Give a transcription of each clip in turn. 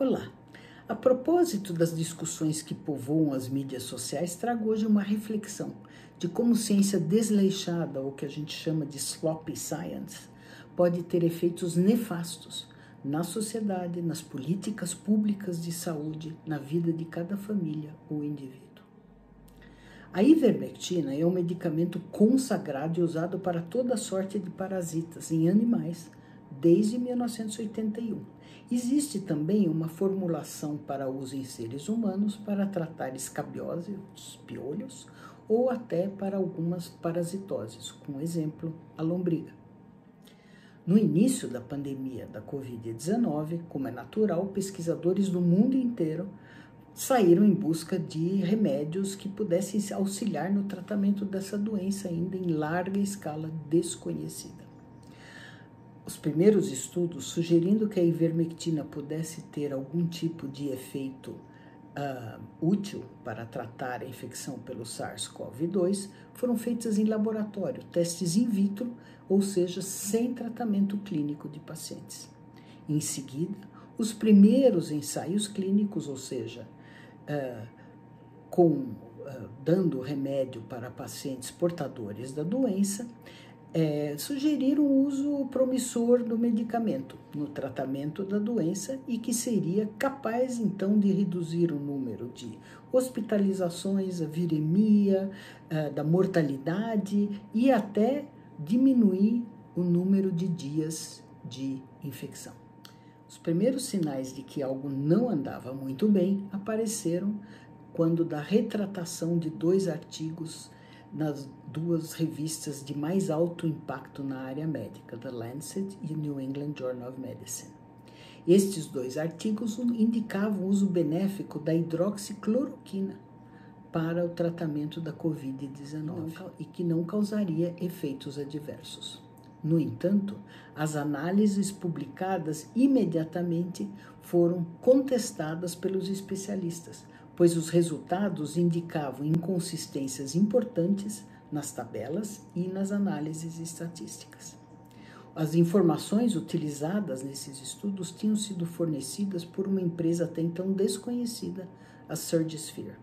Olá! A propósito das discussões que povoam as mídias sociais, trago hoje uma reflexão de como ciência desleixada, ou que a gente chama de sloppy science, pode ter efeitos nefastos na sociedade, nas políticas públicas de saúde, na vida de cada família ou indivíduo. A ivermectina é um medicamento consagrado e usado para toda sorte de parasitas em animais desde 1981 Existe também uma formulação para uso em seres humanos para tratar escabiose, os piolhos, ou até para algumas parasitoses, como exemplo, a lombriga. No início da pandemia da Covid-19, como é natural, pesquisadores do mundo inteiro saíram em busca de remédios que pudessem auxiliar no tratamento dessa doença ainda em larga escala desconhecida os primeiros estudos sugerindo que a ivermectina pudesse ter algum tipo de efeito uh, útil para tratar a infecção pelo SARS-CoV-2 foram feitos em laboratório, testes in vitro, ou seja, sem tratamento clínico de pacientes. Em seguida, os primeiros ensaios clínicos, ou seja, uh, com uh, dando remédio para pacientes portadores da doença, é, sugeriram o uso promissor do medicamento no tratamento da doença e que seria capaz então de reduzir o número de hospitalizações, a viremia, é, da mortalidade e até diminuir o número de dias de infecção. Os primeiros sinais de que algo não andava muito bem apareceram quando da retratação de dois artigos nas duas revistas de mais alto impacto na área médica, The Lancet e New England Journal of Medicine. Estes dois artigos indicavam o uso benéfico da hidroxicloroquina para o tratamento da Covid-19 e que não causaria efeitos adversos. No entanto, as análises publicadas imediatamente foram contestadas pelos especialistas, pois os resultados indicavam inconsistências importantes nas tabelas e nas análises estatísticas. As informações utilizadas nesses estudos tinham sido fornecidas por uma empresa até então desconhecida, a SurgSphere,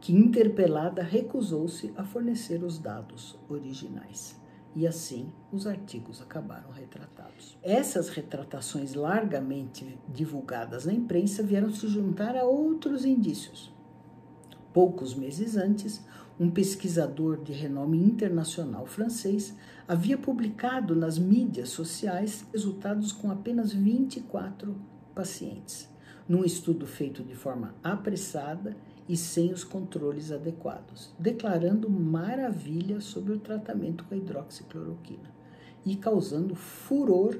que, interpelada, recusou-se a fornecer os dados originais e assim os artigos acabaram retratados. Essas retratações largamente divulgadas na imprensa vieram se juntar a outros indícios. Poucos meses antes, um pesquisador de renome internacional francês havia publicado nas mídias sociais resultados com apenas 24 pacientes, num estudo feito de forma apressada e sem os controles adequados, declarando maravilha sobre o tratamento com a hidroxicloroquina e causando furor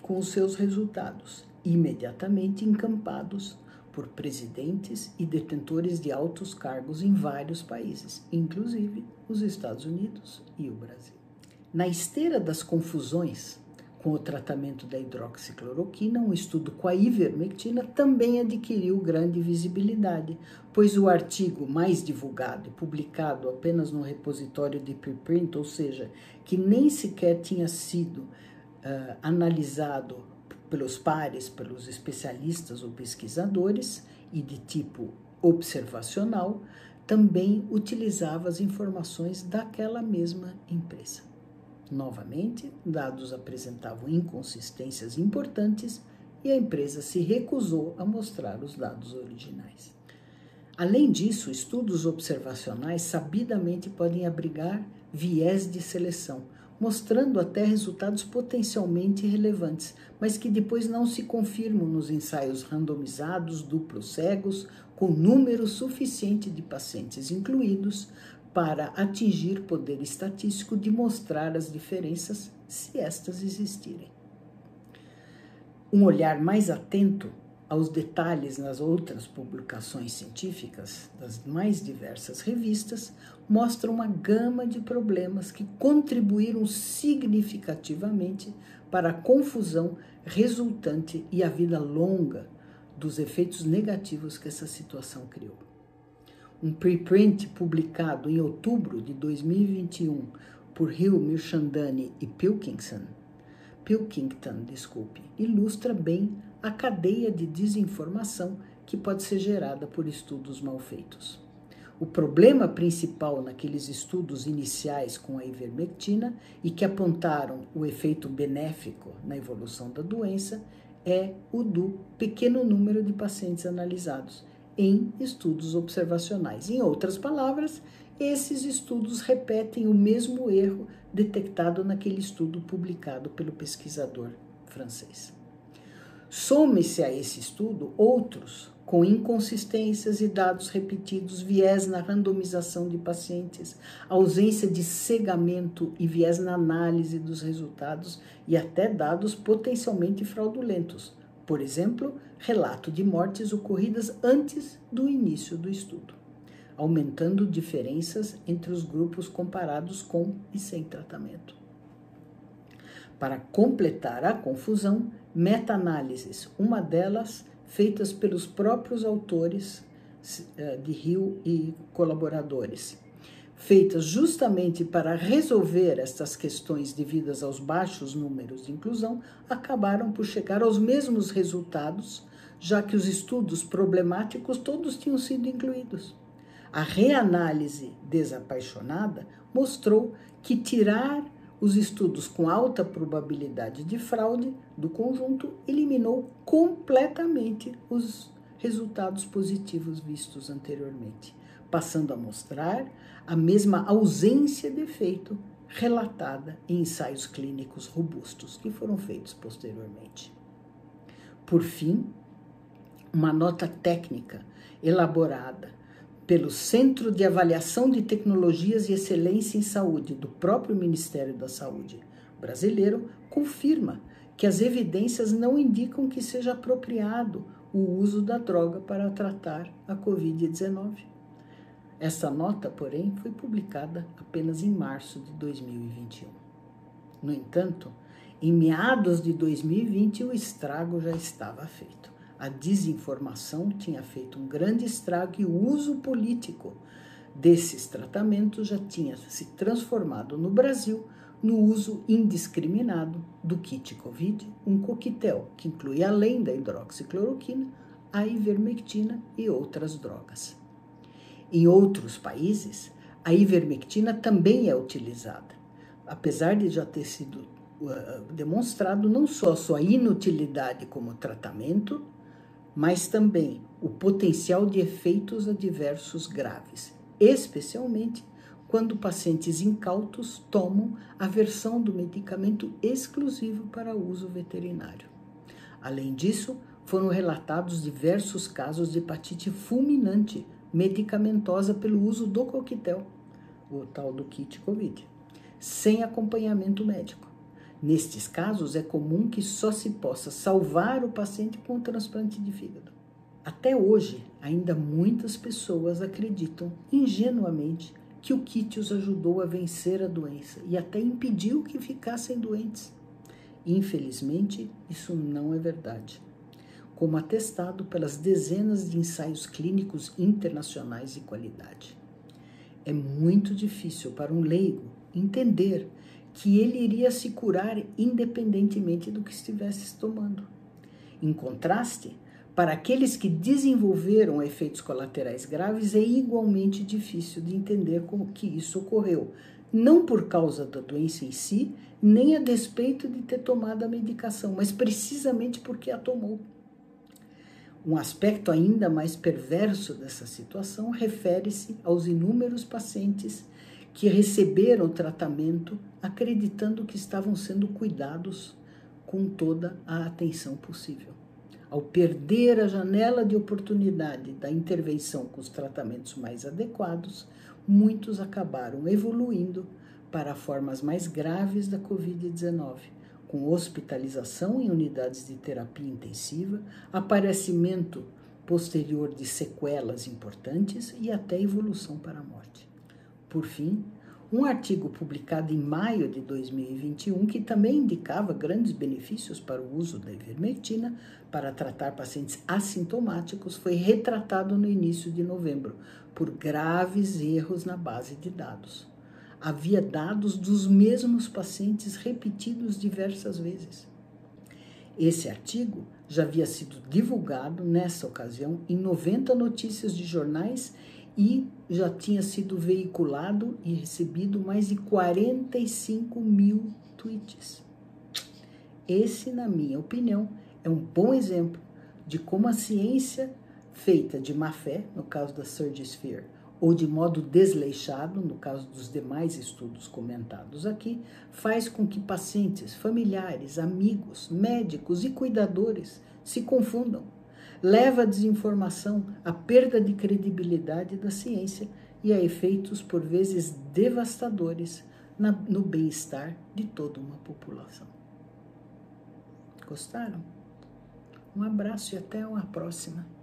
com os seus resultados, imediatamente encampados por presidentes e detentores de altos cargos em vários países, inclusive os Estados Unidos e o Brasil. Na esteira das confusões com o tratamento da hidroxicloroquina, um estudo com a ivermectina também adquiriu grande visibilidade, pois o artigo mais divulgado e publicado apenas no repositório de preprint, ou seja, que nem sequer tinha sido uh, analisado pelos pares, pelos especialistas ou pesquisadores e de tipo observacional, também utilizava as informações daquela mesma empresa. Novamente, dados apresentavam inconsistências importantes e a empresa se recusou a mostrar os dados originais. Além disso, estudos observacionais sabidamente podem abrigar viés de seleção, mostrando até resultados potencialmente relevantes, mas que depois não se confirmam nos ensaios randomizados, duplos cegos, com número suficiente de pacientes incluídos para atingir poder estatístico de mostrar as diferenças, se estas existirem. Um olhar mais atento aos detalhes nas outras publicações científicas das mais diversas revistas mostra uma gama de problemas que contribuíram significativamente para a confusão resultante e a vida longa dos efeitos negativos que essa situação criou um preprint publicado em outubro de 2021 por Hill, Mirchandani e Pilkington, Pilkington, desculpe, ilustra bem a cadeia de desinformação que pode ser gerada por estudos mal feitos. O problema principal naqueles estudos iniciais com a ivermectina e que apontaram o efeito benéfico na evolução da doença é o do pequeno número de pacientes analisados em estudos observacionais. Em outras palavras, esses estudos repetem o mesmo erro detectado naquele estudo publicado pelo pesquisador francês. Some-se a esse estudo outros com inconsistências e dados repetidos, viés na randomização de pacientes, ausência de cegamento e viés na análise dos resultados e até dados potencialmente fraudulentos. Por exemplo, relato de mortes ocorridas antes do início do estudo, aumentando diferenças entre os grupos comparados com e sem tratamento. Para completar a confusão, meta-análises, uma delas feitas pelos próprios autores eh, de Rio e colaboradores, feitas justamente para resolver estas questões devidas aos baixos números de inclusão, acabaram por chegar aos mesmos resultados, já que os estudos problemáticos todos tinham sido incluídos. A reanálise desapaixonada mostrou que tirar os estudos com alta probabilidade de fraude do conjunto eliminou completamente os resultados positivos vistos anteriormente, passando a mostrar a mesma ausência de efeito relatada em ensaios clínicos robustos que foram feitos posteriormente. Por fim, uma nota técnica elaborada pelo Centro de Avaliação de Tecnologias e Excelência em Saúde do próprio Ministério da Saúde brasileiro confirma que as evidências não indicam que seja apropriado o uso da droga para tratar a Covid-19. Essa nota, porém, foi publicada apenas em março de 2021. No entanto, em meados de 2020, o estrago já estava feito a desinformação tinha feito um grande estrago e o uso político desses tratamentos já tinha se transformado no Brasil no uso indiscriminado do kit COVID, um coquetel que inclui, além da hidroxicloroquina, a ivermectina e outras drogas. Em outros países, a ivermectina também é utilizada, apesar de já ter sido uh, demonstrado não só sua inutilidade como tratamento, mas também o potencial de efeitos adversos graves, especialmente quando pacientes incautos tomam a versão do medicamento exclusivo para uso veterinário. Além disso, foram relatados diversos casos de hepatite fulminante medicamentosa pelo uso do coquetel, o tal do kit COVID, sem acompanhamento médico. Nestes casos, é comum que só se possa salvar o paciente com o transplante de fígado. Até hoje, ainda muitas pessoas acreditam ingenuamente que o kit os ajudou a vencer a doença e até impediu que ficassem doentes. Infelizmente, isso não é verdade. Como atestado pelas dezenas de ensaios clínicos internacionais de qualidade. É muito difícil para um leigo entender que ele iria se curar independentemente do que estivesse tomando. Em contraste, para aqueles que desenvolveram efeitos colaterais graves, é igualmente difícil de entender como que isso ocorreu, não por causa da doença em si, nem a despeito de ter tomado a medicação, mas precisamente porque a tomou. Um aspecto ainda mais perverso dessa situação refere-se aos inúmeros pacientes que receberam tratamento acreditando que estavam sendo cuidados com toda a atenção possível. Ao perder a janela de oportunidade da intervenção com os tratamentos mais adequados, muitos acabaram evoluindo para formas mais graves da Covid-19, com hospitalização em unidades de terapia intensiva, aparecimento posterior de sequelas importantes e até evolução para a morte. Por fim, um artigo publicado em maio de 2021 que também indicava grandes benefícios para o uso da ivermectina para tratar pacientes assintomáticos foi retratado no início de novembro por graves erros na base de dados. Havia dados dos mesmos pacientes repetidos diversas vezes. Esse artigo já havia sido divulgado nessa ocasião em 90 notícias de jornais e já tinha sido veiculado e recebido mais de 45 mil tweets. Esse, na minha opinião, é um bom exemplo de como a ciência feita de má fé, no caso da Surgisphere, ou de modo desleixado, no caso dos demais estudos comentados aqui, faz com que pacientes, familiares, amigos, médicos e cuidadores se confundam. Leva a desinformação, à perda de credibilidade da ciência e a efeitos por vezes devastadores na, no bem-estar de toda uma população. Gostaram? Um abraço e até uma próxima.